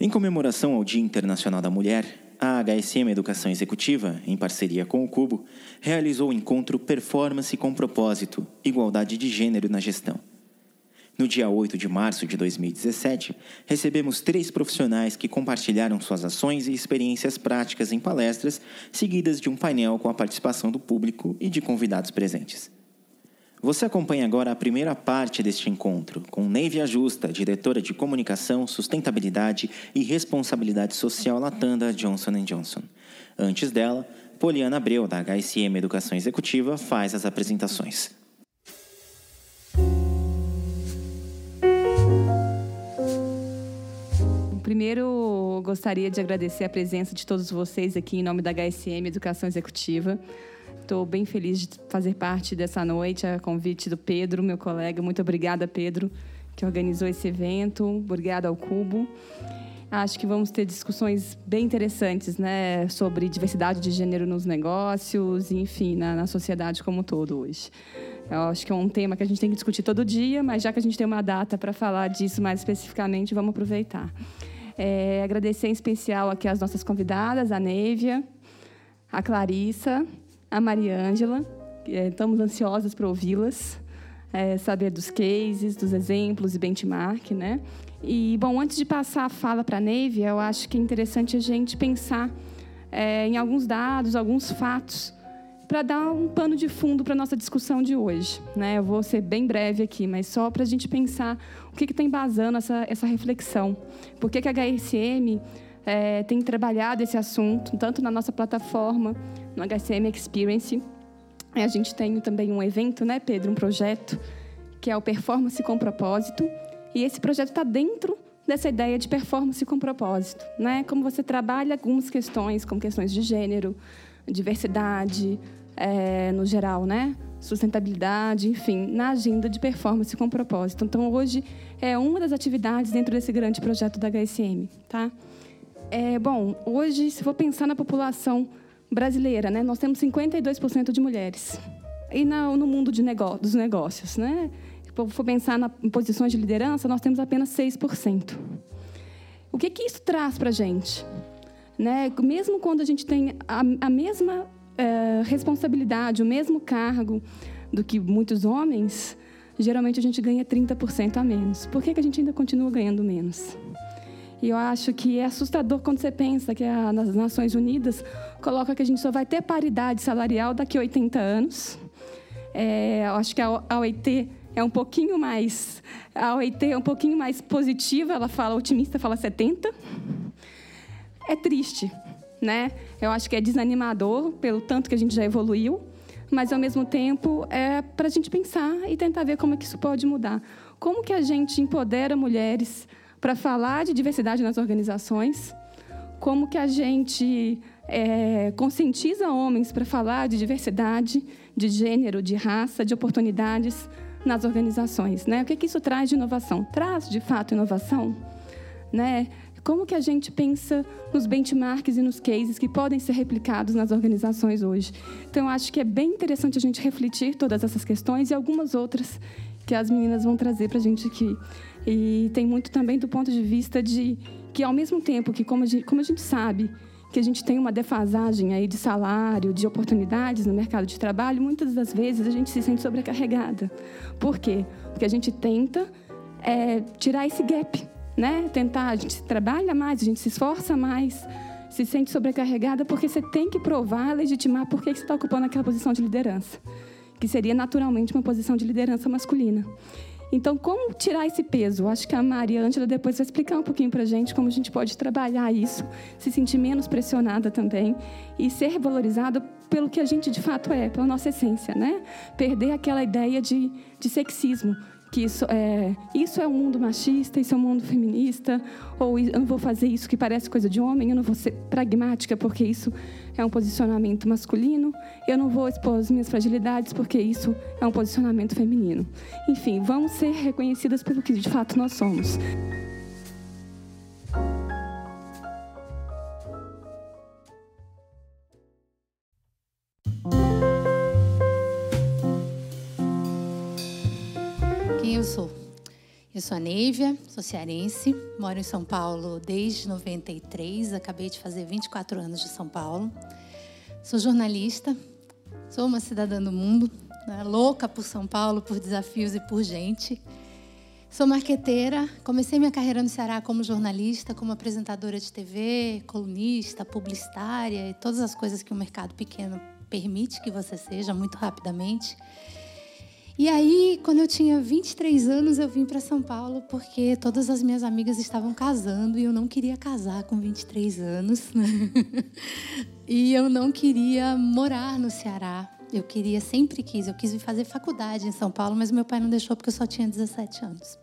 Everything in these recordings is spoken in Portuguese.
Em comemoração ao Dia Internacional da Mulher, a HSM Educação Executiva, em parceria com o Cubo, realizou o encontro Performance com Propósito Igualdade de Gênero na Gestão. No dia 8 de março de 2017, recebemos três profissionais que compartilharam suas ações e experiências práticas em palestras, seguidas de um painel com a participação do público e de convidados presentes. Você acompanha agora a primeira parte deste encontro com Neive Ajusta, diretora de Comunicação, Sustentabilidade e Responsabilidade Social Latanda Johnson Johnson. Antes dela, Poliana Abreu, da HSM Educação Executiva, faz as apresentações. Primeiro, gostaria de agradecer a presença de todos vocês aqui em nome da HSM Educação Executiva. Estou bem feliz de fazer parte dessa noite, a convite do Pedro, meu colega. Muito obrigada, Pedro, que organizou esse evento. Obrigada ao Cubo. Acho que vamos ter discussões bem interessantes, né, sobre diversidade de gênero nos negócios, enfim, na, na sociedade como um todo hoje. Eu acho que é um tema que a gente tem que discutir todo dia, mas já que a gente tem uma data para falar disso mais especificamente, vamos aproveitar. É, agradecer em especial aqui as nossas convidadas, a Nívia, a Clarissa, a Mariângela. É, estamos ansiosas para ouvi-las, é, saber dos cases, dos exemplos e benchmark, né? E, bom, antes de passar a fala para a Nívia, eu acho que é interessante a gente pensar é, em alguns dados, alguns fatos, para dar um pano de fundo para a nossa discussão de hoje. Né? Eu vou ser bem breve aqui, mas só para a gente pensar o que está embasando essa, essa reflexão. Por que, que a HSM é, tem trabalhado esse assunto, tanto na nossa plataforma, no HSM Experience. A gente tem também um evento, né, Pedro? Um projeto que é o Performance com Propósito. E esse projeto está dentro dessa ideia de performance com propósito, né? Como você trabalha algumas questões, como questões de gênero, diversidade, é, no geral, né? Sustentabilidade, enfim, na agenda de performance com propósito. Então, hoje é uma das atividades dentro desse grande projeto da HSM, tá? É, bom, hoje, se for pensar na população brasileira, né, nós temos 52% de mulheres. E na, no mundo de negócio, dos negócios, né, se for pensar na, em posições de liderança, nós temos apenas 6%. O que, que isso traz para a gente? Né? Mesmo quando a gente tem a, a mesma é, responsabilidade, o mesmo cargo do que muitos homens, geralmente a gente ganha 30% a menos. Por que, que a gente ainda continua ganhando menos? E eu acho que é assustador quando você pensa que a, nas Nações Unidas coloca que a gente só vai ter paridade salarial daqui a 80 anos. É, eu acho que a, a OIT é um pouquinho mais a OIT é um pouquinho mais positiva, ela fala otimista, fala 70. É triste, né? Eu acho que é desanimador pelo tanto que a gente já evoluiu, mas ao mesmo tempo é para a gente pensar e tentar ver como é que isso pode mudar. Como que a gente empodera mulheres para falar de diversidade nas organizações? Como que a gente é, conscientiza homens para falar de diversidade, de gênero, de raça, de oportunidades nas organizações? Né? O que, que isso traz de inovação? Traz, de fato, inovação? Né? Como que a gente pensa nos benchmarks e nos cases que podem ser replicados nas organizações hoje? Então, acho que é bem interessante a gente refletir todas essas questões e algumas outras que as meninas vão trazer para a gente aqui. E tem muito também do ponto de vista de que, ao mesmo tempo que, como a gente, como a gente sabe, que a gente tem uma defasagem aí de salário, de oportunidades no mercado de trabalho, muitas das vezes a gente se sente sobrecarregada. Por quê? Porque a gente tenta é, tirar esse gap né? Tentar, a gente trabalha mais, a gente se esforça mais, se sente sobrecarregada porque você tem que provar, legitimar por que você está ocupando aquela posição de liderança, que seria naturalmente uma posição de liderança masculina. Então, como tirar esse peso? Acho que a Maria Ângela depois vai explicar um pouquinho para a gente como a gente pode trabalhar isso, se sentir menos pressionada também e ser valorizada pelo que a gente de fato é, pela nossa essência, né? Perder aquela ideia de, de sexismo, que isso é, isso é um mundo machista, isso é um mundo feminista, ou eu não vou fazer isso que parece coisa de homem, eu não vou ser pragmática porque isso é um posicionamento masculino, eu não vou expor as minhas fragilidades porque isso é um posicionamento feminino. Enfim, vamos ser reconhecidas pelo que de fato nós somos. Sou. A Neivia, sou cearense, moro em São Paulo desde 93, acabei de fazer 24 anos de São Paulo. Sou jornalista, sou uma cidadã do mundo, né, louca por São Paulo, por desafios e por gente. Sou marqueteira, comecei minha carreira no Ceará como jornalista, como apresentadora de TV, colunista, publicitária e todas as coisas que o mercado pequeno permite que você seja muito rapidamente. E aí, quando eu tinha 23 anos, eu vim para São Paulo porque todas as minhas amigas estavam casando e eu não queria casar com 23 anos. Né? e eu não queria morar no Ceará. Eu queria, sempre quis, eu quis fazer faculdade em São Paulo, mas meu pai não deixou porque eu só tinha 17 anos.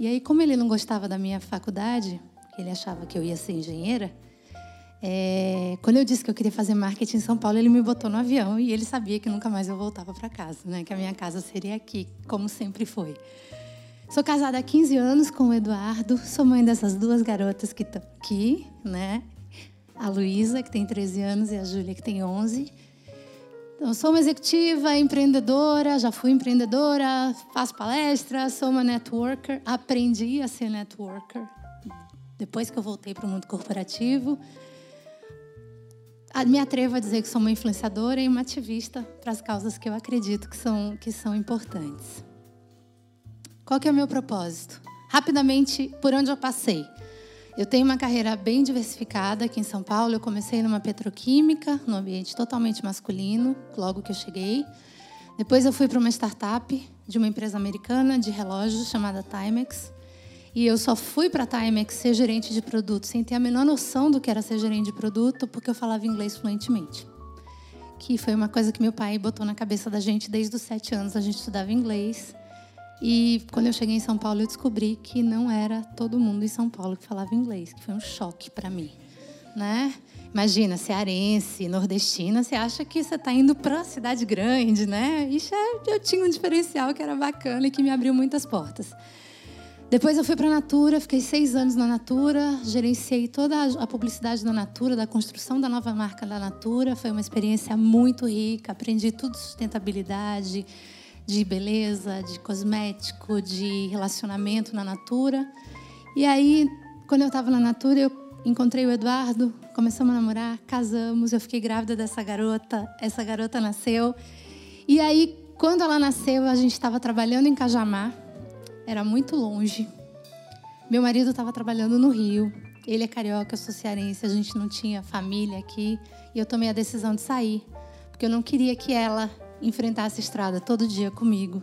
E aí, como ele não gostava da minha faculdade, ele achava que eu ia ser engenheira, é, quando eu disse que eu queria fazer marketing em São Paulo, ele me botou no avião e ele sabia que nunca mais eu voltava para casa, né? Que a minha casa seria aqui, como sempre foi. Sou casada há 15 anos com o Eduardo, sou mãe dessas duas garotas que estão aqui, né? A Luísa, que tem 13 anos, e a Júlia, que tem 11. Então, sou uma executiva, empreendedora, já fui empreendedora, faço palestras, sou uma networker, aprendi a ser networker depois que eu voltei para o mundo corporativo me atrevo a dizer que sou uma influenciadora e uma ativista para as causas que eu acredito que são, que são importantes. Qual que é o meu propósito? Rapidamente, por onde eu passei? Eu tenho uma carreira bem diversificada aqui em São Paulo. Eu comecei numa petroquímica, num ambiente totalmente masculino, logo que eu cheguei. Depois eu fui para uma startup de uma empresa americana de relógios chamada Timex. E eu só fui para a Timex ser gerente de produto sem ter a menor noção do que era ser gerente de produto, porque eu falava inglês fluentemente. Que foi uma coisa que meu pai botou na cabeça da gente desde os sete anos. A gente estudava inglês. E quando eu cheguei em São Paulo, eu descobri que não era todo mundo em São Paulo que falava inglês, que foi um choque para mim, né? Imagina, cearense, nordestina, você acha que você está indo para cidade grande, né? Isso é, eu tinha um diferencial que era bacana e que me abriu muitas portas. Depois eu fui para a Natura, fiquei seis anos na Natura, gerenciei toda a publicidade da Natura, da construção da nova marca da Natura. Foi uma experiência muito rica, aprendi tudo de sustentabilidade, de beleza, de cosmético, de relacionamento na Natura. E aí, quando eu estava na Natura, eu encontrei o Eduardo, começamos a namorar, casamos, eu fiquei grávida dessa garota, essa garota nasceu. E aí, quando ela nasceu, a gente estava trabalhando em Cajamar era muito longe. Meu marido estava trabalhando no Rio. Ele é carioca, eu sou cearense, a gente não tinha família aqui. E eu tomei a decisão de sair, porque eu não queria que ela enfrentasse a estrada todo dia comigo.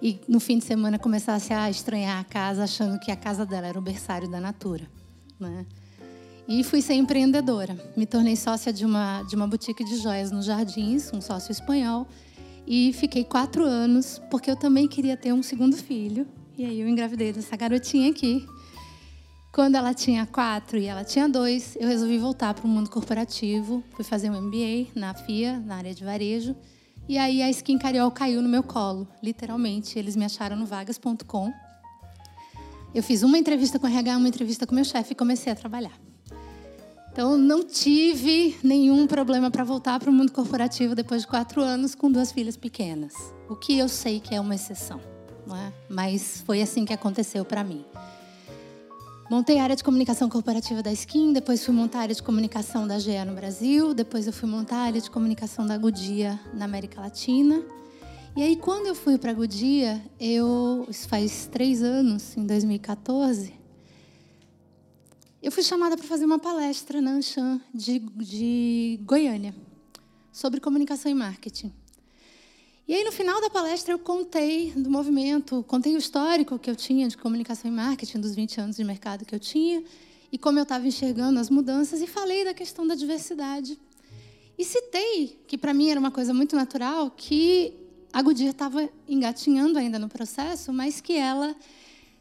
E no fim de semana começasse a estranhar a casa, achando que a casa dela era o berçário da Natura. Né? E fui ser empreendedora. Me tornei sócia de uma, de uma boutique de joias nos Jardins, um sócio espanhol. E fiquei quatro anos, porque eu também queria ter um segundo filho. E aí eu engravidei dessa garotinha aqui. Quando ela tinha quatro e ela tinha dois, eu resolvi voltar para o mundo corporativo. Fui fazer um MBA na FIA, na área de varejo. E aí a Skin Cariol caiu no meu colo, literalmente. Eles me acharam no vagas.com. Eu fiz uma entrevista com o RH, uma entrevista com meu chefe e comecei a trabalhar. Então, não tive nenhum problema para voltar para o mundo corporativo depois de quatro anos com duas filhas pequenas. O que eu sei que é uma exceção é? mas foi assim que aconteceu para mim. Montei a área de comunicação corporativa da Skin, depois fui montar a área de comunicação da GE no Brasil, depois eu fui montar a área de comunicação da Godia na América Latina. E aí, quando eu fui para a Godia, eu, isso faz três anos, em 2014, eu fui chamada para fazer uma palestra na Anshan de, de Goiânia sobre comunicação e marketing. E aí, no final da palestra, eu contei do movimento, contei o histórico que eu tinha de comunicação e marketing, dos 20 anos de mercado que eu tinha, e como eu estava enxergando as mudanças, e falei da questão da diversidade. E citei, que para mim era uma coisa muito natural, que a Goodyear estava engatinhando ainda no processo, mas que ela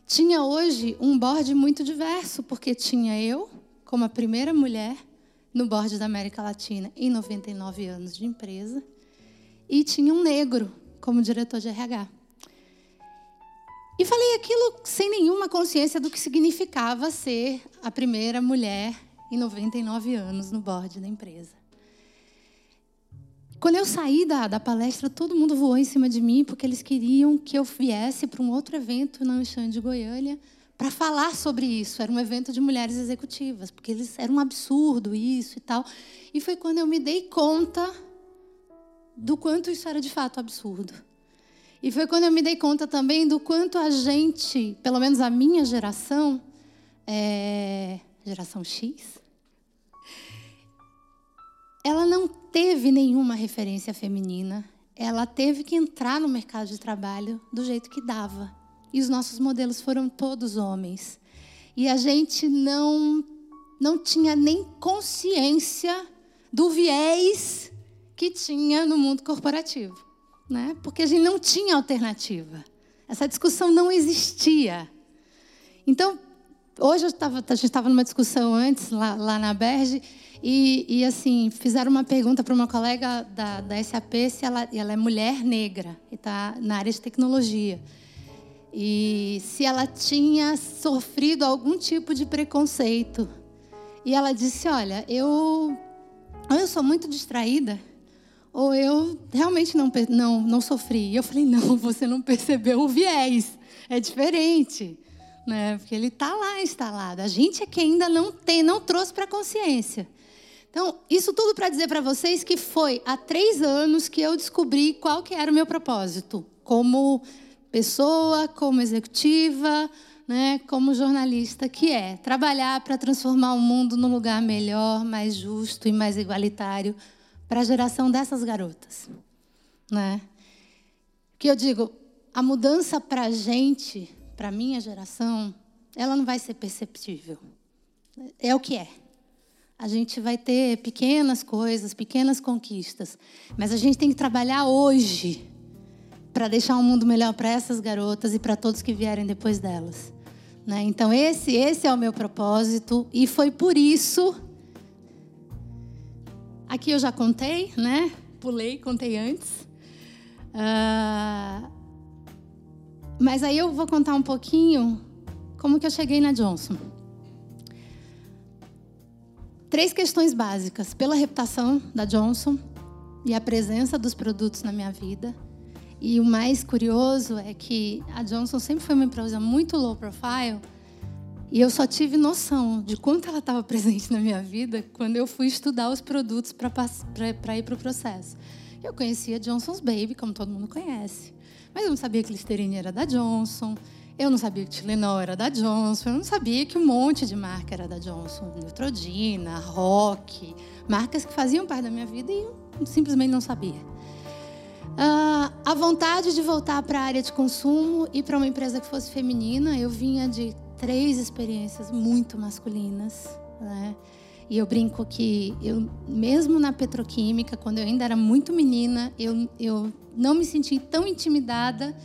tinha hoje um board muito diverso, porque tinha eu, como a primeira mulher no board da América Latina em 99 anos de empresa, e tinha um negro como diretor de RH. E falei aquilo sem nenhuma consciência do que significava ser a primeira mulher em 99 anos no board da empresa. Quando eu saí da, da palestra, todo mundo voou em cima de mim, porque eles queriam que eu viesse para um outro evento na Anchan de Goiânia para falar sobre isso. Era um evento de mulheres executivas, porque eles era um absurdo isso e tal. E foi quando eu me dei conta do quanto isso era de fato absurdo. E foi quando eu me dei conta também do quanto a gente, pelo menos a minha geração, é, geração X, ela não teve nenhuma referência feminina. Ela teve que entrar no mercado de trabalho do jeito que dava. E os nossos modelos foram todos homens. E a gente não não tinha nem consciência do viés que tinha no mundo corporativo, né? Porque a gente não tinha alternativa. Essa discussão não existia. Então, hoje eu tava, a gente estava numa discussão antes lá, lá na Berge e, e, assim, fizeram uma pergunta para uma colega da, da SAP se ela, ela é mulher negra e está na área de tecnologia. E se ela tinha sofrido algum tipo de preconceito. E ela disse: Olha, eu, eu sou muito distraída, ou eu realmente não, não, não sofri. E eu falei: Não, você não percebeu o viés. É diferente. Né? Porque ele está lá instalado. A gente é que ainda não tem, não trouxe para a consciência. Então, isso tudo para dizer para vocês que foi há três anos que eu descobri qual que era o meu propósito, como pessoa, como executiva, né, como jornalista, que é trabalhar para transformar o mundo num lugar melhor, mais justo e mais igualitário para a geração dessas garotas. Né? Que eu digo, a mudança para a gente, para a minha geração, ela não vai ser perceptível. É o que é. A gente vai ter pequenas coisas, pequenas conquistas, mas a gente tem que trabalhar hoje para deixar um mundo melhor para essas garotas e para todos que vierem depois delas. Né? Então esse esse é o meu propósito e foi por isso aqui eu já contei, né? Pulei, contei antes. Uh, mas aí eu vou contar um pouquinho como que eu cheguei na Johnson. Três questões básicas: pela reputação da Johnson e a presença dos produtos na minha vida. E o mais curioso é que a Johnson sempre foi uma empresa muito low profile. E eu só tive noção de quanto ela estava presente na minha vida quando eu fui estudar os produtos para ir para o processo. Eu conhecia Johnson's Baby, como todo mundo conhece. Mas eu não sabia que Listerine era da Johnson. Eu não sabia que Tilenol era da Johnson, eu não sabia que um monte de marca era da Johnson. Neutrodina, Rock, marcas que faziam parte da minha vida e eu simplesmente não sabia. Uh, a vontade de voltar para a área de consumo e para uma empresa que fosse feminina, eu vinha de três experiências muito masculinas. Né? E eu brinco que eu, mesmo na petroquímica, quando eu ainda era muito menina, eu, eu não me senti tão intimidada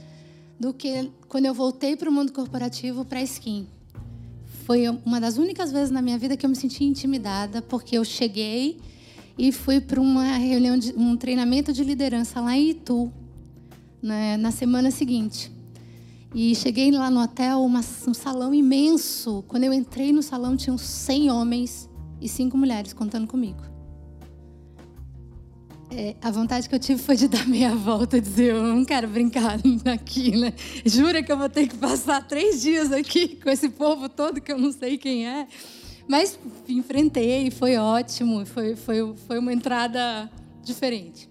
do que quando eu voltei para o mundo corporativo para Skin. Foi uma das únicas vezes na minha vida que eu me senti intimidada, porque eu cheguei e fui para uma reunião, de, um treinamento de liderança lá em Itu, né, na semana seguinte. E cheguei lá no hotel, uma, um salão imenso. Quando eu entrei no salão, tinham 100 homens e cinco mulheres contando comigo. É, a vontade que eu tive foi de dar meia volta e dizer: Eu não quero brincar aqui, né? Jura que eu vou ter que passar três dias aqui com esse povo todo que eu não sei quem é. Mas enfrentei, foi ótimo, foi, foi, foi uma entrada diferente.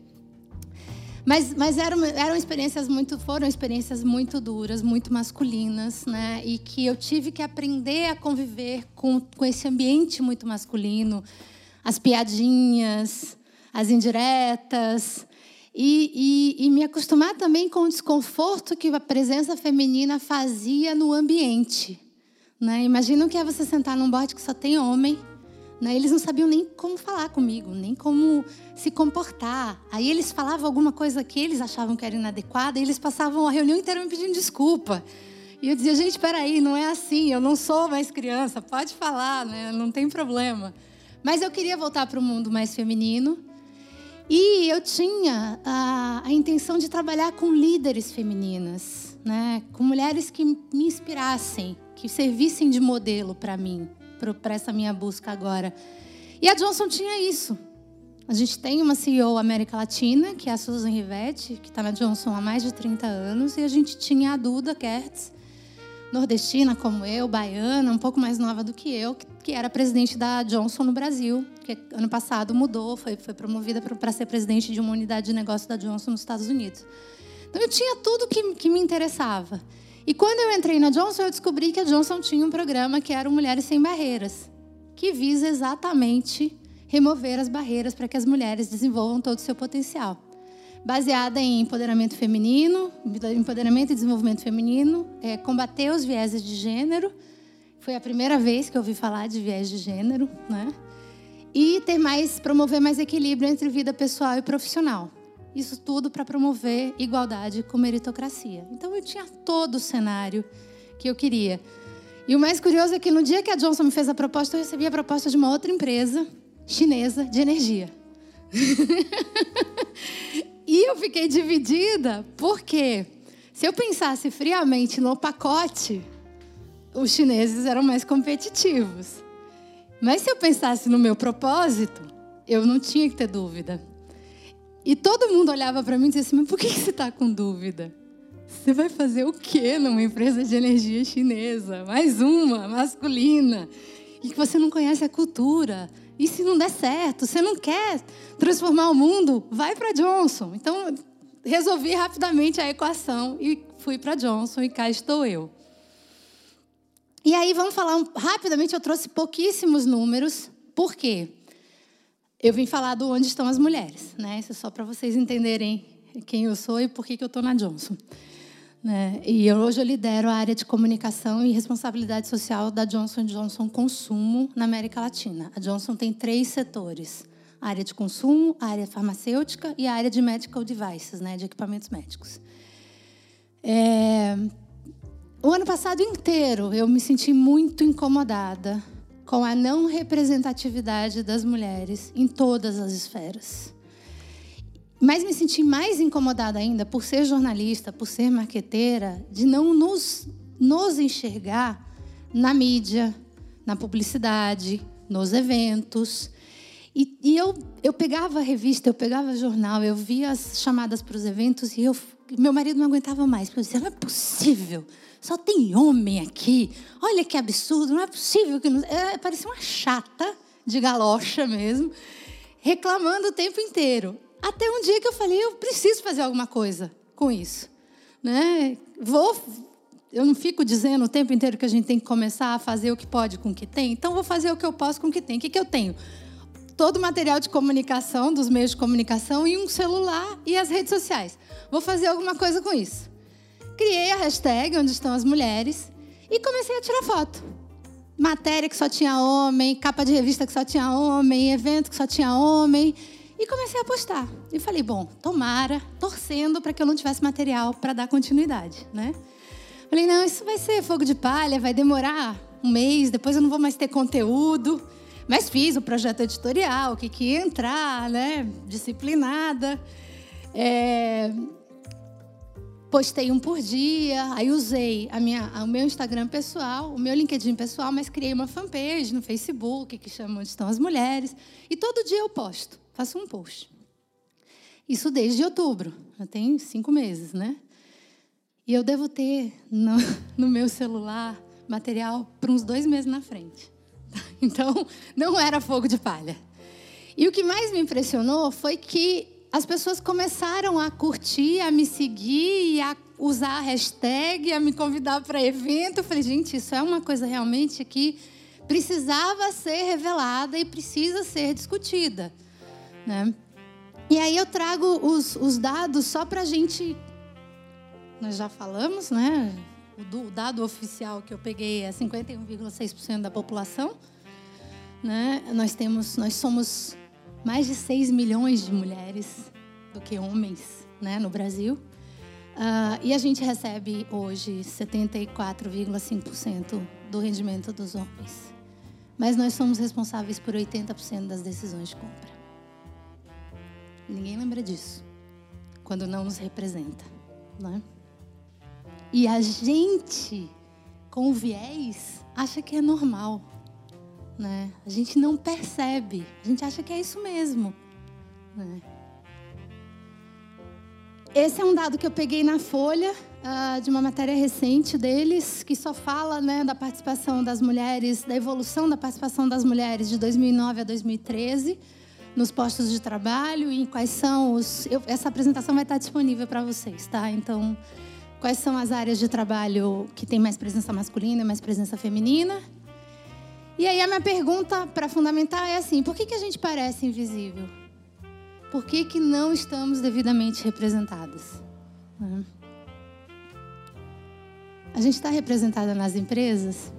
Mas, mas eram, eram experiências muito, foram experiências muito duras, muito masculinas, né? E que eu tive que aprender a conviver com, com esse ambiente muito masculino, as piadinhas, as indiretas. E, e, e, me acostumar também com o desconforto que a presença feminina fazia no ambiente. Né? Imagina o que é você sentar num bote que só tem homem. Né? Eles não sabiam nem como falar comigo, nem como se comportar. Aí eles falavam alguma coisa que eles achavam que era inadequada e eles passavam a reunião inteira me pedindo desculpa. E eu dizia, gente, peraí, não é assim, eu não sou mais criança, pode falar, né? não tem problema. Mas eu queria voltar para o mundo mais feminino. E eu tinha a, a, intenção de trabalhar com líderes femininas, né? com mulheres que me inspirassem, que servissem de modelo para mim, para essa minha busca agora. E a Johnson tinha isso. A gente tem uma CEO América Latina, que é a Susan Rivetti, que está na Johnson há mais de 30 anos, e a gente tinha a Duda Kertz, nordestina como eu, baiana, um pouco mais nova do que eu, que era presidente da Johnson no Brasil, que ano passado mudou, foi, foi promovida para ser presidente de uma unidade de negócio da Johnson nos Estados Unidos. Então eu tinha tudo que, que me interessava. E quando eu entrei na Johnson, eu descobri que a Johnson tinha um programa que era Mulheres Sem Barreiras, que visa exatamente remover as barreiras para que as mulheres desenvolvam todo o seu potencial baseada em empoderamento feminino, empoderamento e desenvolvimento feminino, é, combater os vieses de gênero. Foi a primeira vez que eu ouvi falar de viés de gênero, né? E ter mais, promover mais equilíbrio entre vida pessoal e profissional. Isso tudo para promover igualdade com meritocracia. Então eu tinha todo o cenário que eu queria. E o mais curioso é que no dia que a Johnson me fez a proposta, eu recebi a proposta de uma outra empresa chinesa de energia. E eu fiquei dividida, porque se eu pensasse friamente no pacote, os chineses eram mais competitivos. Mas se eu pensasse no meu propósito, eu não tinha que ter dúvida. E todo mundo olhava para mim e dizia assim: Mas por que você está com dúvida? Você vai fazer o quê numa empresa de energia chinesa? Mais uma, masculina. E que você não conhece a cultura. E se não der certo, você não quer transformar o mundo, vai para Johnson. Então, resolvi rapidamente a equação e fui para Johnson e cá estou eu. E aí vamos falar rapidamente, eu trouxe pouquíssimos números. Por quê? Eu vim falar do onde estão as mulheres, né? Isso é só para vocês entenderem quem eu sou e por que, que eu estou na Johnson. Né? E eu, hoje eu lidero a área de comunicação e responsabilidade social da Johnson Johnson Consumo na América Latina. A Johnson tem três setores: a área de consumo, a área farmacêutica e a área de medical devices, né, de equipamentos médicos. É... O ano passado inteiro eu me senti muito incomodada com a não representatividade das mulheres em todas as esferas. Mas me senti mais incomodada ainda por ser jornalista, por ser marqueteira, de não nos, nos enxergar na mídia, na publicidade, nos eventos. E, e, eu, eu pegava a revista, eu pegava jornal, eu via as chamadas para os eventos e eu, meu marido não aguentava mais. Eu dizia, não é possível, só tem homem aqui. Olha que absurdo, não é possível que... Não... É, parecia uma chata de galocha mesmo, reclamando o tempo inteiro. Até um dia que eu falei, eu preciso fazer alguma coisa com isso. Né? Vou, eu não fico dizendo o tempo inteiro que a gente tem que começar a fazer o que pode com o que tem, então vou fazer o que eu posso com o que tem. O que, que eu tenho? Todo o material de comunicação, dos meios de comunicação, e um celular e as redes sociais. Vou fazer alguma coisa com isso. Criei a hashtag Onde Estão as Mulheres e comecei a tirar foto. Matéria que só tinha homem, capa de revista que só tinha homem, evento que só tinha homem. E comecei a postar. E falei, bom, tomara, torcendo para que eu não tivesse material para dar continuidade, né? Falei, não, isso vai ser fogo de palha, vai demorar um mês, depois eu não vou mais ter conteúdo. Mas fiz o projeto editorial, o que, que ia entrar, né? Disciplinada. É... Postei um por dia, aí usei a minha, o meu Instagram pessoal, o meu LinkedIn pessoal, mas criei uma fanpage no Facebook que chama Onde Estão as Mulheres. E todo dia eu posto faço um post. Isso desde outubro, já tem cinco meses, né? E eu devo ter no, no meu celular material para uns dois meses na frente. Então, não era fogo de palha. E o que mais me impressionou foi que as pessoas começaram a curtir, a me seguir, a usar a hashtag, a me convidar para evento. Eu falei, gente, isso é uma coisa realmente que precisava ser revelada e precisa ser discutida. Né? E aí eu trago os, os dados só para a gente. Nós já falamos, né? O, do, o dado oficial que eu peguei é 51,6% da população. Né? Nós temos, nós somos mais de 6 milhões de mulheres do que homens, né, no Brasil. Uh, e a gente recebe hoje 74,5% do rendimento dos homens. Mas nós somos responsáveis por 80% das decisões de compra. Ninguém lembra disso quando não nos representa, né? E a gente, com viés, acha que é normal, né? A gente não percebe, a gente acha que é isso mesmo. Né? Esse é um dado que eu peguei na Folha, uh, de uma matéria recente deles, que só fala né, da participação das mulheres, da evolução da participação das mulheres de 2009 a 2013 nos postos de trabalho e quais são os. Eu, essa apresentação vai estar disponível para vocês, tá? Então, quais são as áreas de trabalho que tem mais presença masculina e mais presença feminina? E aí a minha pergunta para fundamentar é assim: por que, que a gente parece invisível? Por que, que não estamos devidamente representadas? A gente está representada nas empresas?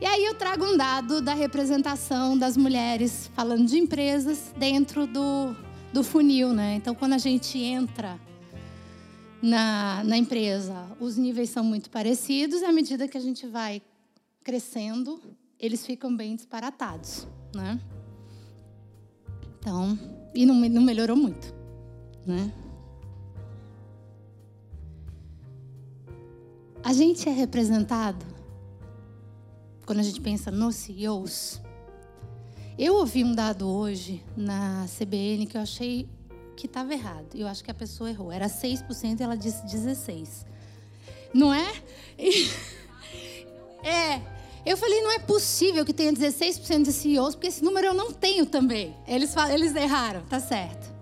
E aí eu trago um dado da representação das mulheres, falando de empresas, dentro do, do funil, né? Então, quando a gente entra na, na empresa, os níveis são muito parecidos, e à medida que a gente vai crescendo, eles ficam bem disparatados, né? Então, e não, não melhorou muito, né? A gente é representado quando a gente pensa nos CEOs. Eu ouvi um dado hoje na CBN que eu achei que estava errado. Eu acho que a pessoa errou. Era 6% e ela disse 16%. Não é? É. Eu falei, não é possível que tenha 16% de CEOs, porque esse número eu não tenho também. Eles, falam, eles erraram, tá certo.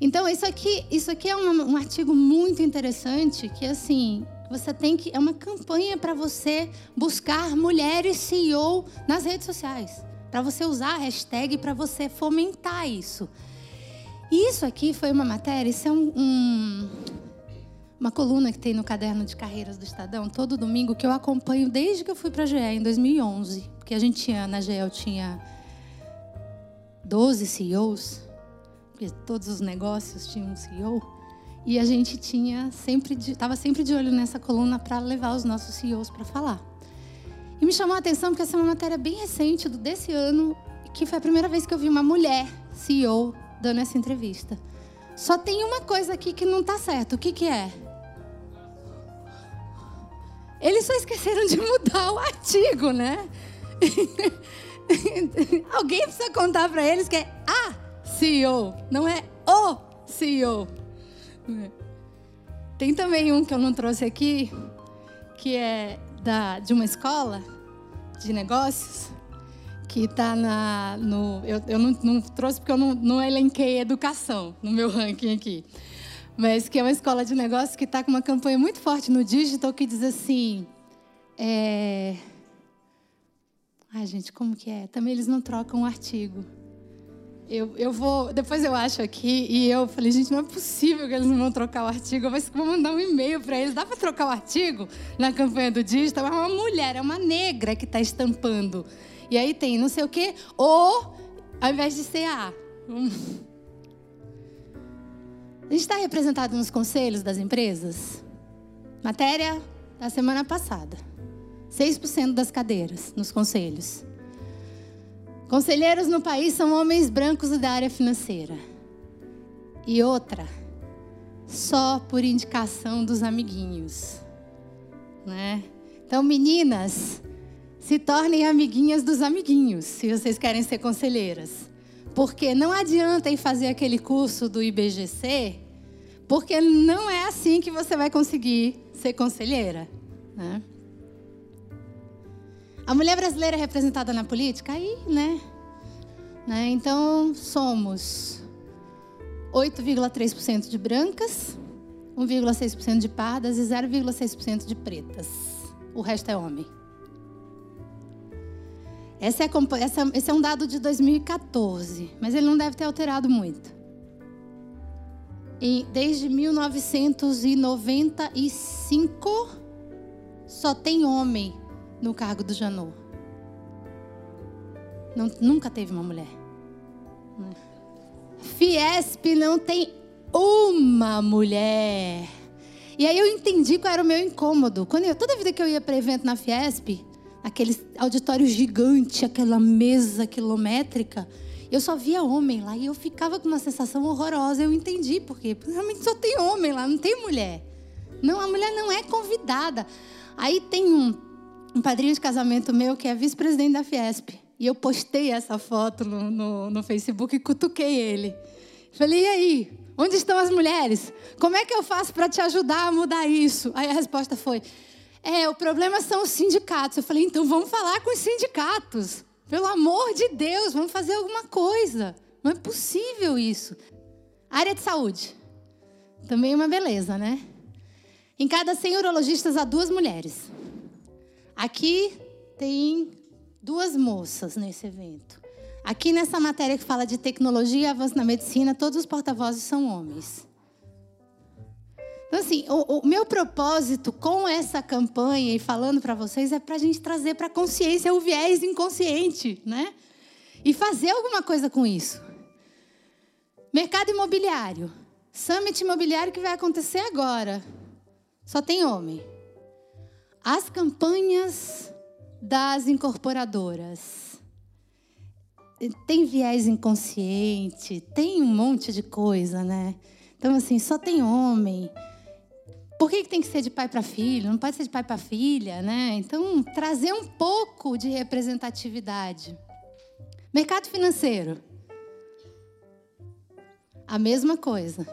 Então, isso aqui, isso aqui é um, um artigo muito interessante, que assim, você tem que. É uma campanha para você buscar mulheres CEO nas redes sociais. Para você usar a hashtag para você fomentar isso. E isso aqui foi uma matéria, isso é um, um uma coluna que tem no caderno de carreiras do Estadão, todo domingo, que eu acompanho desde que eu fui para a GE, em 2011. Porque a gente tinha, na GE, eu tinha 12 CEOs, porque todos os negócios tinham um CEO. E a gente tinha sempre, estava sempre de olho nessa coluna para levar os nossos CEOs para falar. E me chamou a atenção porque essa é uma matéria bem recente desse ano, que foi a primeira vez que eu vi uma mulher CEO dando essa entrevista. Só tem uma coisa aqui que não está certo. O que, que é? Eles só esqueceram de mudar o artigo, né? Alguém precisa contar para eles que é a CEO, não é o CEO. Tem também um que eu não trouxe aqui, que é da, de uma escola de negócios, que está no. Eu, eu não, não, trouxe porque eu não, não elenquei educação no meu ranking aqui mas que é uma escola de negócios que está com uma campanha muito forte no digital que diz assim. É... Ai, gente, como que é? Também eles não trocam o artigo. Eu, eu vou, depois eu acho aqui, e eu falei, gente, não é possível que eles não vão trocar o artigo. Eu vou mandar um e-mail para eles. Dá para trocar o artigo na campanha do digital? É uma mulher, é uma negra que está estampando. E aí tem não sei o quê, ou ao invés de ser A. A gente está representado nos conselhos das empresas? Matéria da semana passada. 6% das cadeiras nos conselhos. Conselheiros no país são homens brancos da área financeira. E outra, só por indicação dos amiguinhos. Né? Então, meninas, se tornem amiguinhas dos amiguinhos, se vocês querem ser conselheiras. Porque não adianta ir fazer aquele curso do IBGC, porque não é assim que você vai conseguir ser conselheira. Né? A mulher brasileira é representada na política? Aí, né? né? Então, somos 8,3% de brancas, 1,6% de pardas e 0,6% de pretas. O resto é homem. Essa é, essa, esse é um dado de 2014, mas ele não deve ter alterado muito. E desde 1995, só tem homem no cargo do Janot. Não, nunca teve uma mulher. Fiesp não tem uma mulher. E aí eu entendi qual era o meu incômodo. Quando eu, toda vida que eu ia para evento na Fiesp, aquele auditório gigante, aquela mesa quilométrica. Eu só via homem lá e eu ficava com uma sensação horrorosa. Eu entendi. Porque realmente só tem homem lá, não tem mulher. Não, a mulher não é convidada. Aí tem um, um padrinho de casamento meu que é vice-presidente da Fiesp. E eu postei essa foto no, no, no Facebook e cutuquei ele. Falei, e aí? Onde estão as mulheres? Como é que eu faço para te ajudar a mudar isso? Aí a resposta foi: É, o problema são os sindicatos. Eu falei, então vamos falar com os sindicatos. Pelo amor de Deus, vamos fazer alguma coisa. Não é possível isso. Área de saúde. Também uma beleza, né? Em cada 100 urologistas há duas mulheres. Aqui tem duas moças nesse evento. Aqui nessa matéria que fala de tecnologia e avanço na medicina, todos os porta-vozes são homens. Assim, o, o, meu propósito com essa campanha e falando para vocês é para a gente trazer para a consciência o viés inconsciente, né? E fazer alguma coisa com isso. Mercado imobiliário. Summit imobiliário que vai acontecer agora. Só tem homem. As campanhas das incorporadoras. Tem viés inconsciente, tem um monte de coisa, né? Então, assim, só tem homem. Por que, tem que ser de pai para filho? Não pode ser de pai para filha, né? Então, trazer um pouco de representatividade. Mercado financeiro. A mesma coisa.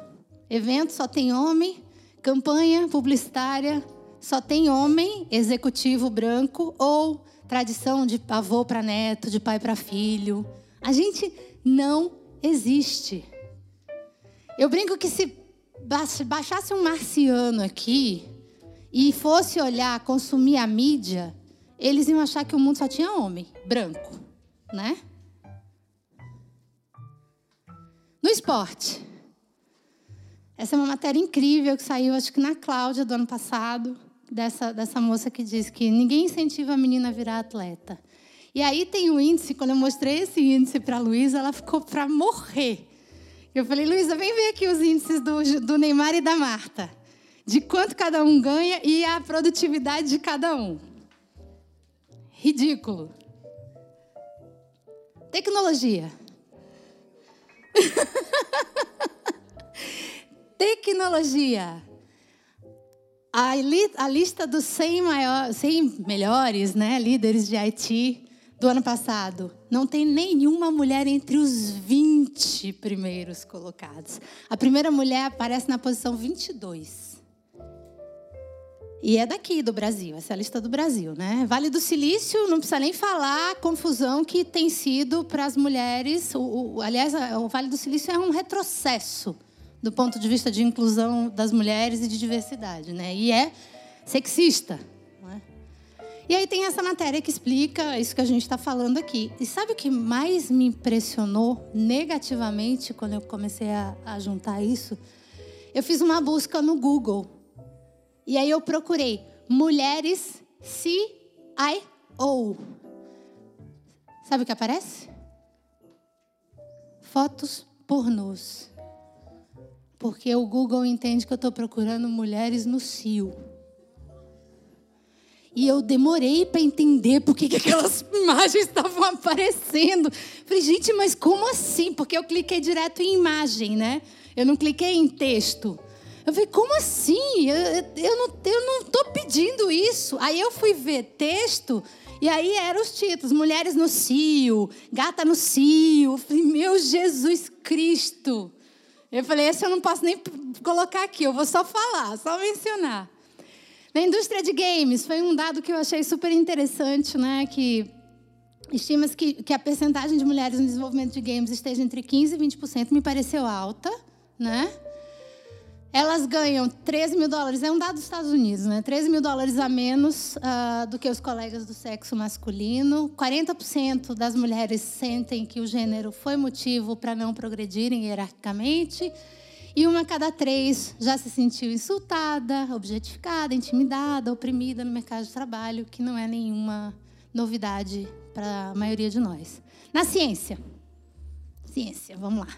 Evento só tem homem, campanha publicitária só tem homem, executivo branco ou tradição de avô para neto, de pai para filho. A gente não existe. Eu brinco que se baixasse um marciano aqui e fosse olhar, consumir a mídia, eles iam achar que o mundo só tinha homem, branco, né? No esporte. Essa é uma matéria incrível que saiu, acho que na Cláudia do ano passado, dessa, dessa moça que diz que ninguém incentiva a menina a virar atleta. E aí tem o um índice, quando eu mostrei esse índice para a Luísa, ela ficou para morrer. Eu falei, Luísa, vem ver aqui os índices do, do Neymar e da Marta. De quanto cada um ganha e a produtividade de cada um. Ridículo. Tecnologia. Tecnologia. A, li, a, lista dos 100, maior, 100 melhores né, líderes de IT do ano passado não tem nenhuma mulher entre os 20 primeiros colocados. A primeira mulher aparece na posição 22. E é daqui do Brasil, essa é a lista do Brasil, né? Vale do Silício, não precisa nem falar a confusão que tem sido para as mulheres. O, o, aliás, o Vale do Silício é um retrocesso do ponto de vista de inclusão das mulheres e de diversidade, né? E é sexista. E aí tem essa matéria que explica isso que a gente está falando aqui. E sabe o que mais me impressionou negativamente quando eu comecei a, a juntar isso? Eu fiz uma busca no Google e aí eu procurei mulheres CIO. Sabe o que aparece? Fotos pornôs. Porque o Google entende que eu estou procurando mulheres no CIO. E eu demorei para entender por que aquelas imagens estavam aparecendo. Falei, gente, mas como assim? Porque eu cliquei direto em imagem, né? Eu não cliquei em texto. Eu falei, como assim? Eu, eu, não, eu não estou pedindo isso. Aí eu fui ver texto, e aí eram os títulos: Mulheres no Cio, Gata no Cio. Eu falei, meu Jesus Cristo. Eu falei, esse eu não posso nem colocar aqui, eu vou só falar, só mencionar. Na indústria de games, foi um dado que eu achei super interessante, né? Que estima-se que, que a percentagem de mulheres no desenvolvimento de games esteja entre 15% e 20%, me pareceu alta, né? Elas ganham 13 mil dólares, é um dado dos Estados Unidos, né? 13 mil dólares a menos uh, do que os colegas do sexo masculino. 40% das mulheres sentem que o gênero foi motivo para não progredirem hierarquicamente. E uma a cada três já se sentiu insultada, objetificada, intimidada, oprimida no mercado de trabalho, que não é nenhuma novidade para a maioria de nós. Na ciência. Ciência, vamos lá.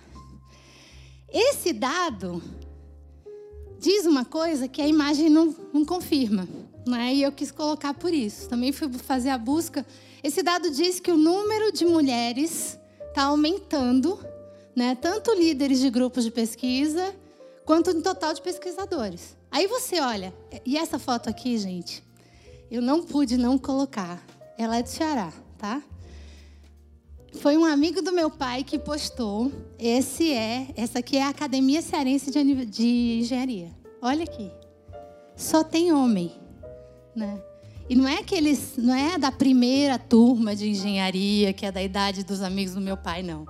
Esse dado diz uma coisa que a imagem não, não confirma. Né? E eu quis colocar por isso. Também fui fazer a busca. Esse dado diz que o número de mulheres está aumentando, né? tanto líderes de grupos de pesquisa, quanto no total de pesquisadores. Aí você olha, e essa foto aqui, gente, eu não pude não colocar. Ela é do Ceará, tá? Foi um amigo do meu pai que postou. Esse é, essa aqui é a Academia Cearense de, de Engenharia. Olha aqui. Só tem homem, né? E não é não é da primeira turma de engenharia, que é da idade dos amigos do meu pai, não.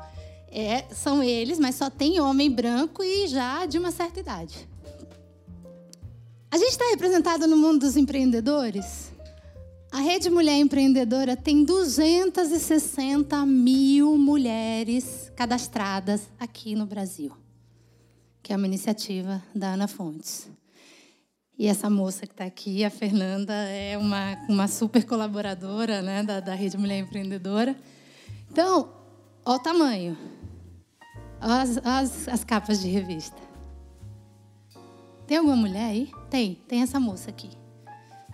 É, são eles, mas só tem homem branco e já de uma certa idade. A gente está representado no mundo dos empreendedores? A Rede Mulher Empreendedora tem 260 mil mulheres cadastradas aqui no Brasil, que é uma iniciativa da Ana Fontes. E essa moça que está aqui, a Fernanda, é uma, uma super colaboradora né, da, da Rede Mulher Empreendedora. Então, olha o tamanho. As, as, as capas de revista. Tem alguma mulher aí? Tem, tem essa moça aqui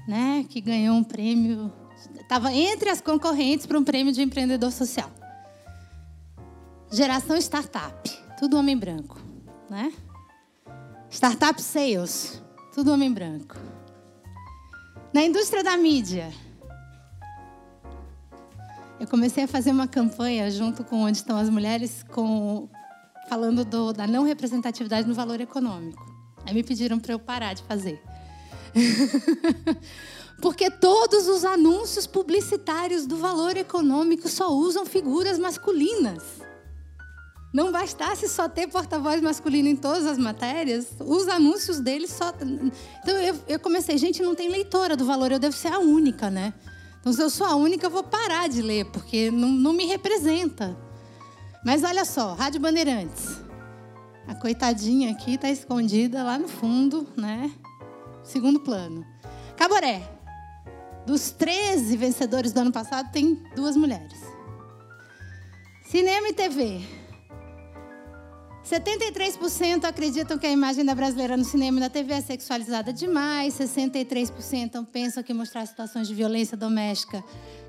né, que ganhou um prêmio, estava entre as concorrentes para um prêmio de empreendedor social. Geração startup, tudo homem branco, né? Startup sales, tudo homem branco. Na indústria da mídia, eu comecei a fazer uma campanha junto com onde estão as mulheres, com, falando do, da não representatividade no valor econômico. Aí me pediram para eu parar de fazer. Porque todos os anúncios publicitários do valor econômico só usam figuras masculinas. Não bastasse só ter porta-voz masculino em todas as matérias, os anúncios deles só. Então eu, eu, comecei, gente, não tem leitora do valor, eu devo ser a única, né? Então, se eu sou a única, eu vou parar de ler, porque não, não me representa. Mas olha só, Rádio Bandeirantes. A coitadinha aqui está escondida lá no fundo, né? Segundo plano. Caboré. Dos 13 vencedores do ano passado, tem duas mulheres. Cinema e TV. 73% acreditam que a imagem da brasileira no cinema e na TV é sexualizada demais. 63% pensam que mostrar situações de violência doméstica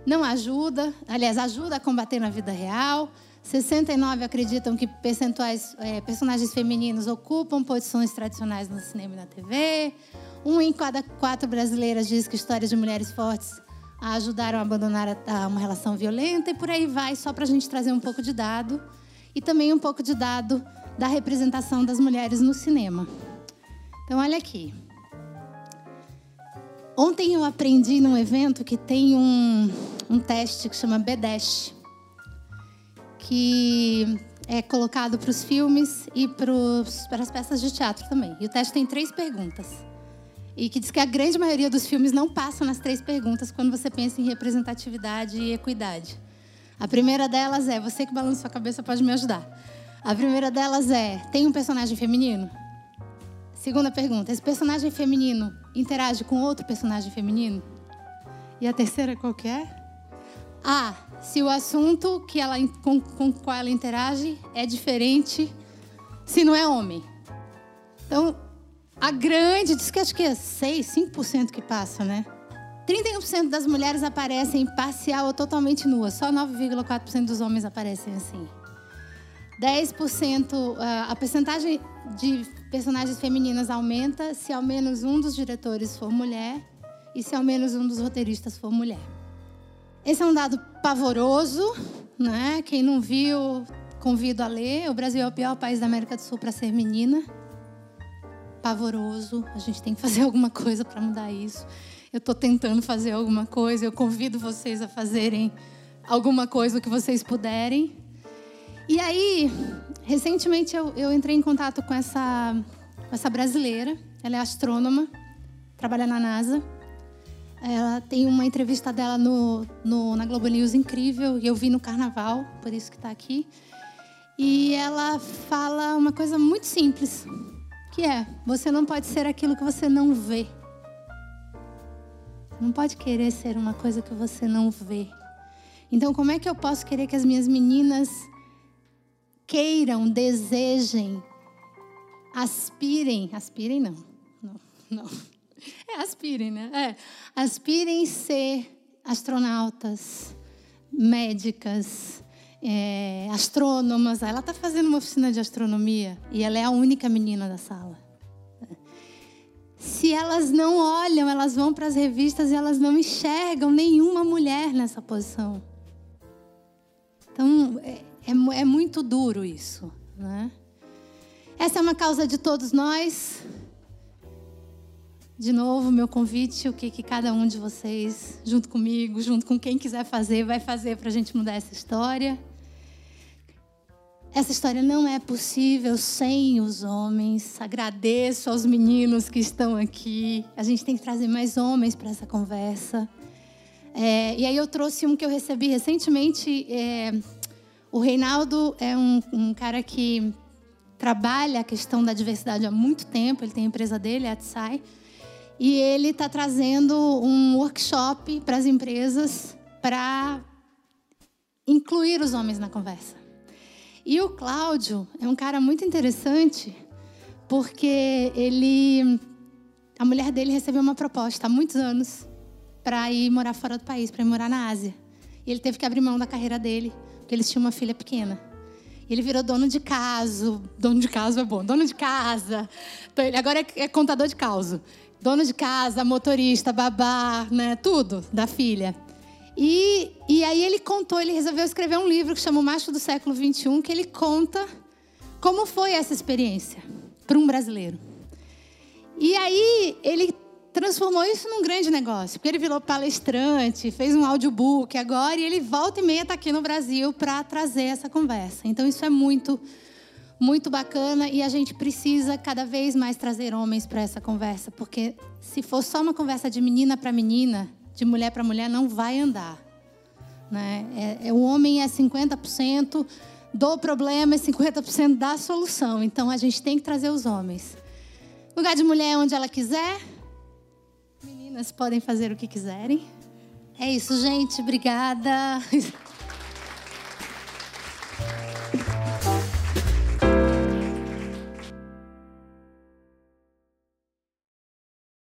não ajuda. Aliás, ajuda a combater na vida real. 69 acreditam que é, personagens femininos ocupam posições tradicionais no cinema e na TV. Um em cada quatro brasileiras diz que histórias de mulheres fortes a ajudaram a abandonar a, uma relação violenta e por aí vai, só para a gente trazer um pouco de dado e também um pouco de dado da representação das mulheres no cinema. Então, olha aqui. Ontem eu aprendi num evento que tem um, um teste que chama BDESH, que é colocado para os filmes e para as peças de teatro também. E o teste tem três perguntas e que diz que a grande maioria dos filmes não passam nas três perguntas quando você pensa em representatividade e equidade. A primeira delas é, você que balança sua cabeça pode me ajudar. A primeira delas é, tem um personagem feminino? Segunda pergunta, esse personagem feminino interage com outro personagem feminino? E a terceira qual que é? A, se o assunto que ela, com, com qual ela interage é diferente, se não é homem. Então, a grande, diz que acho que é 6, 5% que passa, né? 31% das mulheres aparecem parcial ou totalmente nuas, só 9,4% dos homens aparecem assim. 10%, a percentagem de personagens femininas aumenta se ao menos um dos diretores for mulher e se ao menos um dos roteiristas for mulher. Esse é um dado pavoroso, né? Quem não viu, convido a ler. O Brasil é o pior país da América do Sul para ser menina pavoroso. A gente tem que fazer alguma coisa para mudar isso. Eu estou tentando fazer alguma coisa. Eu convido vocês a fazerem alguma coisa que vocês puderem. E aí, recentemente eu, eu entrei em contato com essa, com essa brasileira. Ela é astrônoma, trabalha na NASA. Ela tem uma entrevista dela no, no, na Globo News incrível e eu vi no Carnaval, por isso que está aqui. E ela fala uma coisa muito simples que é: você não pode ser aquilo que você não vê. Não pode querer ser uma coisa que você não vê. Então, como é que eu posso querer que as minhas meninas queiram, desejem, aspirem, aspirem não, não, não. É aspirem, né? É, aspirem ser astronautas, médicas, é, astrônomas. Ela está fazendo uma oficina de astronomia e ela é a única menina da sala. Se elas não olham, elas vão para as revistas e elas não enxergam nenhuma mulher nessa posição. Então, é, é, é muito duro isso. Né? Essa é uma causa de todos nós. De novo, meu convite, o que, que cada um de vocês, junto comigo, junto com quem quiser fazer, vai fazer para a gente mudar essa história. Essa história não é possível sem os homens. Agradeço aos meninos que estão aqui. A gente tem que trazer mais homens para essa conversa. É, e aí eu trouxe um que eu recebi recentemente. É, o Reinaldo é um, um cara que trabalha a questão da diversidade há muito tempo. Ele tem a empresa dele, a Atsai. E ele está trazendo um workshop para as empresas para incluir os homens na conversa. E o Cláudio é um cara muito interessante, porque ele. A mulher dele recebeu uma proposta há muitos anos para ir morar fora do país, para ir morar na Ásia. E ele teve que abrir mão da carreira dele, porque eles tinham uma filha pequena. E ele virou dono de casa. Dono de casa é bom. Dono de casa. Então, ele agora é, é contador de causa dono de casa, motorista, babá, né, tudo da filha. E, e aí ele contou, ele resolveu escrever um livro que chama O Macho do Século XXI, que ele conta como foi essa experiência para um brasileiro. E aí ele transformou isso num grande negócio, porque ele virou palestrante, fez um audiobook agora, e ele volta e meia está aqui no Brasil para trazer essa conversa. Então isso é muito muito bacana e a gente precisa cada vez mais trazer homens para essa conversa, porque se for só uma conversa de menina para menina, de mulher para mulher, não vai andar. Né? É, é, o homem é 50% do problema e 50% da solução. Então a gente tem que trazer os homens. Lugar de mulher onde ela quiser. Meninas podem fazer o que quiserem. É isso, gente. Obrigada.